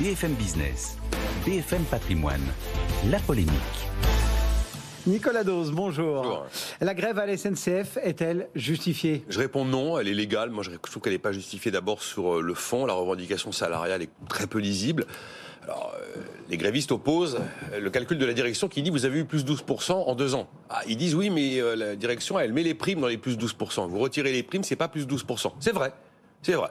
BFM Business, BFM Patrimoine, la polémique. Nicolas Dose, bonjour. Bonjour. La grève à la SNCF est-elle justifiée? Je réponds non, elle est légale. Moi, je trouve qu'elle n'est pas justifiée d'abord sur euh, le fond. La revendication salariale est très peu lisible. Alors, euh, les grévistes opposent euh, le calcul de la direction qui dit vous avez eu plus 12% en deux ans. Ah, ils disent oui, mais euh, la direction, elle met les primes dans les plus 12%. Vous retirez les primes, c'est pas plus 12%. C'est vrai, c'est vrai.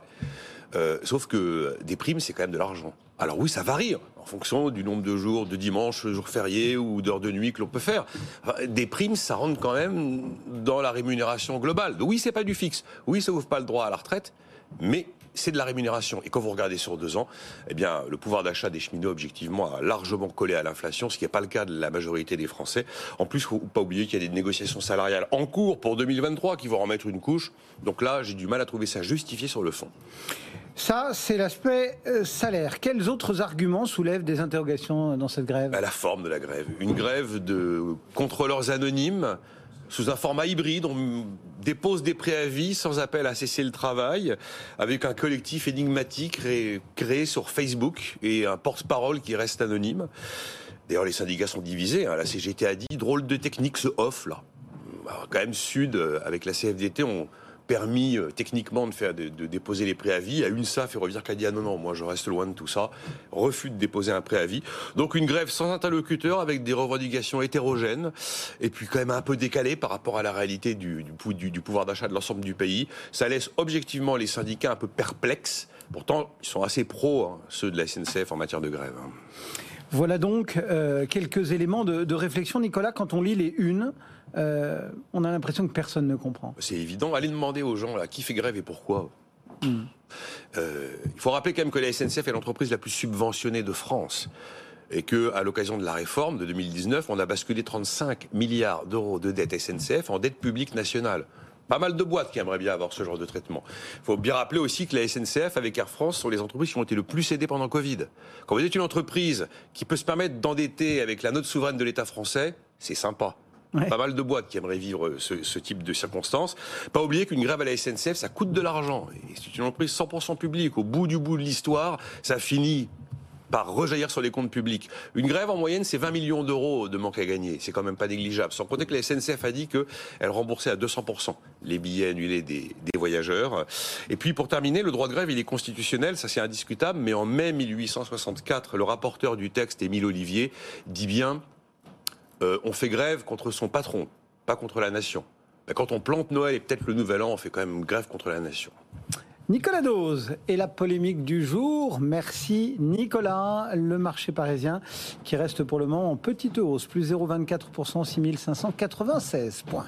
Euh, sauf que des primes, c'est quand même de l'argent. Alors oui, ça varie hein, en fonction du nombre de jours, de dimanches, jours fériés ou d'heures de nuit que l'on peut faire. Des primes, ça rentre quand même dans la rémunération globale. Donc oui, c'est pas du fixe. Oui, ça ouvre pas le droit à la retraite, mais c'est de la rémunération. Et quand vous regardez sur deux ans, eh bien, le pouvoir d'achat des cheminots, objectivement, a largement collé à l'inflation, ce qui n'est pas le cas de la majorité des Français. En plus, faut pas oublier qu'il y a des négociations salariales en cours pour 2023 qui vont en mettre une couche. Donc là, j'ai du mal à trouver ça justifié sur le fond. Ça, c'est l'aspect euh, salaire. Quels autres arguments soulèvent des interrogations dans cette grève? À la forme de la grève. Une grève de contrôleurs anonymes sous un format hybride. On dépose des préavis sans appel à cesser le travail, avec un collectif énigmatique créé, sur Facebook et un porte-parole qui reste anonyme. D'ailleurs, les syndicats sont divisés. hein. La CGT a dit drôle de technique ce off là. Alors, quand même, Sud, euh, avec la CFDT, ont permis euh, techniquement de faire de, déposer les préavis. À UNSA, Ferroviaire qui a dit ah non non, moi je reste loin de tout ça, refus de déposer un préavis. Donc une grève sans interlocuteur avec des revendications hétérogènes et puis quand même un peu décalées par rapport à la réalité du- du pouvoir d'achat de l'ensemble du pays. Ça laisse objectivement les syndicats un peu perplexes. Pourtant, ils sont assez pros, hein, ceux de la SNCF en matière de grève. hein. Voilà donc euh, quelques éléments de, de réflexion. Nicolas, quand on lit les unes, euh, on a l'impression que personne ne comprend. C'est évident. Allez demander aux gens là, qui fait grève et pourquoi. Euh, il faut rappeler quand même que la SNCF est l'entreprise la plus subventionnée de France. Et que, à l'occasion de la réforme de 2019, on a basculé 35 milliards d'euros de dette SNCF en dette publique nationale. Pas mal de boîtes qui aimeraient bien avoir ce genre de traitement. Il faut bien rappeler aussi que la SNCF avec Air France sont les entreprises qui ont été le plus aidées pendant Covid. Quand vous êtes une entreprise qui peut se permettre d'endetter avec la note souveraine de l'État français, c'est sympa. Pas mal de boîtes qui aimeraient vivre ce, ce type de circonstances. Pas oublier qu'une grève à la SNCF, ça coûte de l'argent. Et c'est une entreprise 100% publique. Au bout du bout de l'histoire, ça finit par rejaillir sur les comptes publics. Une grève, en moyenne, c'est 20 millions d'euros de manque à gagner. C'est quand même pas négligeable. Sans compter que la SNCF a dit qu'elle remboursait à 200% les billets annulés des, des voyageurs. Et puis, pour terminer, le droit de grève, il est constitutionnel, ça c'est indiscutable, mais en mai 1864, le rapporteur du texte, Émile Olivier, dit bien euh, on fait grève contre son patron, pas contre la nation. Quand on plante Noël et peut-être le Nouvel An, on fait quand même grève contre la nation. Nicolas Dose et la polémique du jour. Merci Nicolas. Le marché parisien qui reste pour le moment en petite hausse, plus 0,24%, 6596 points.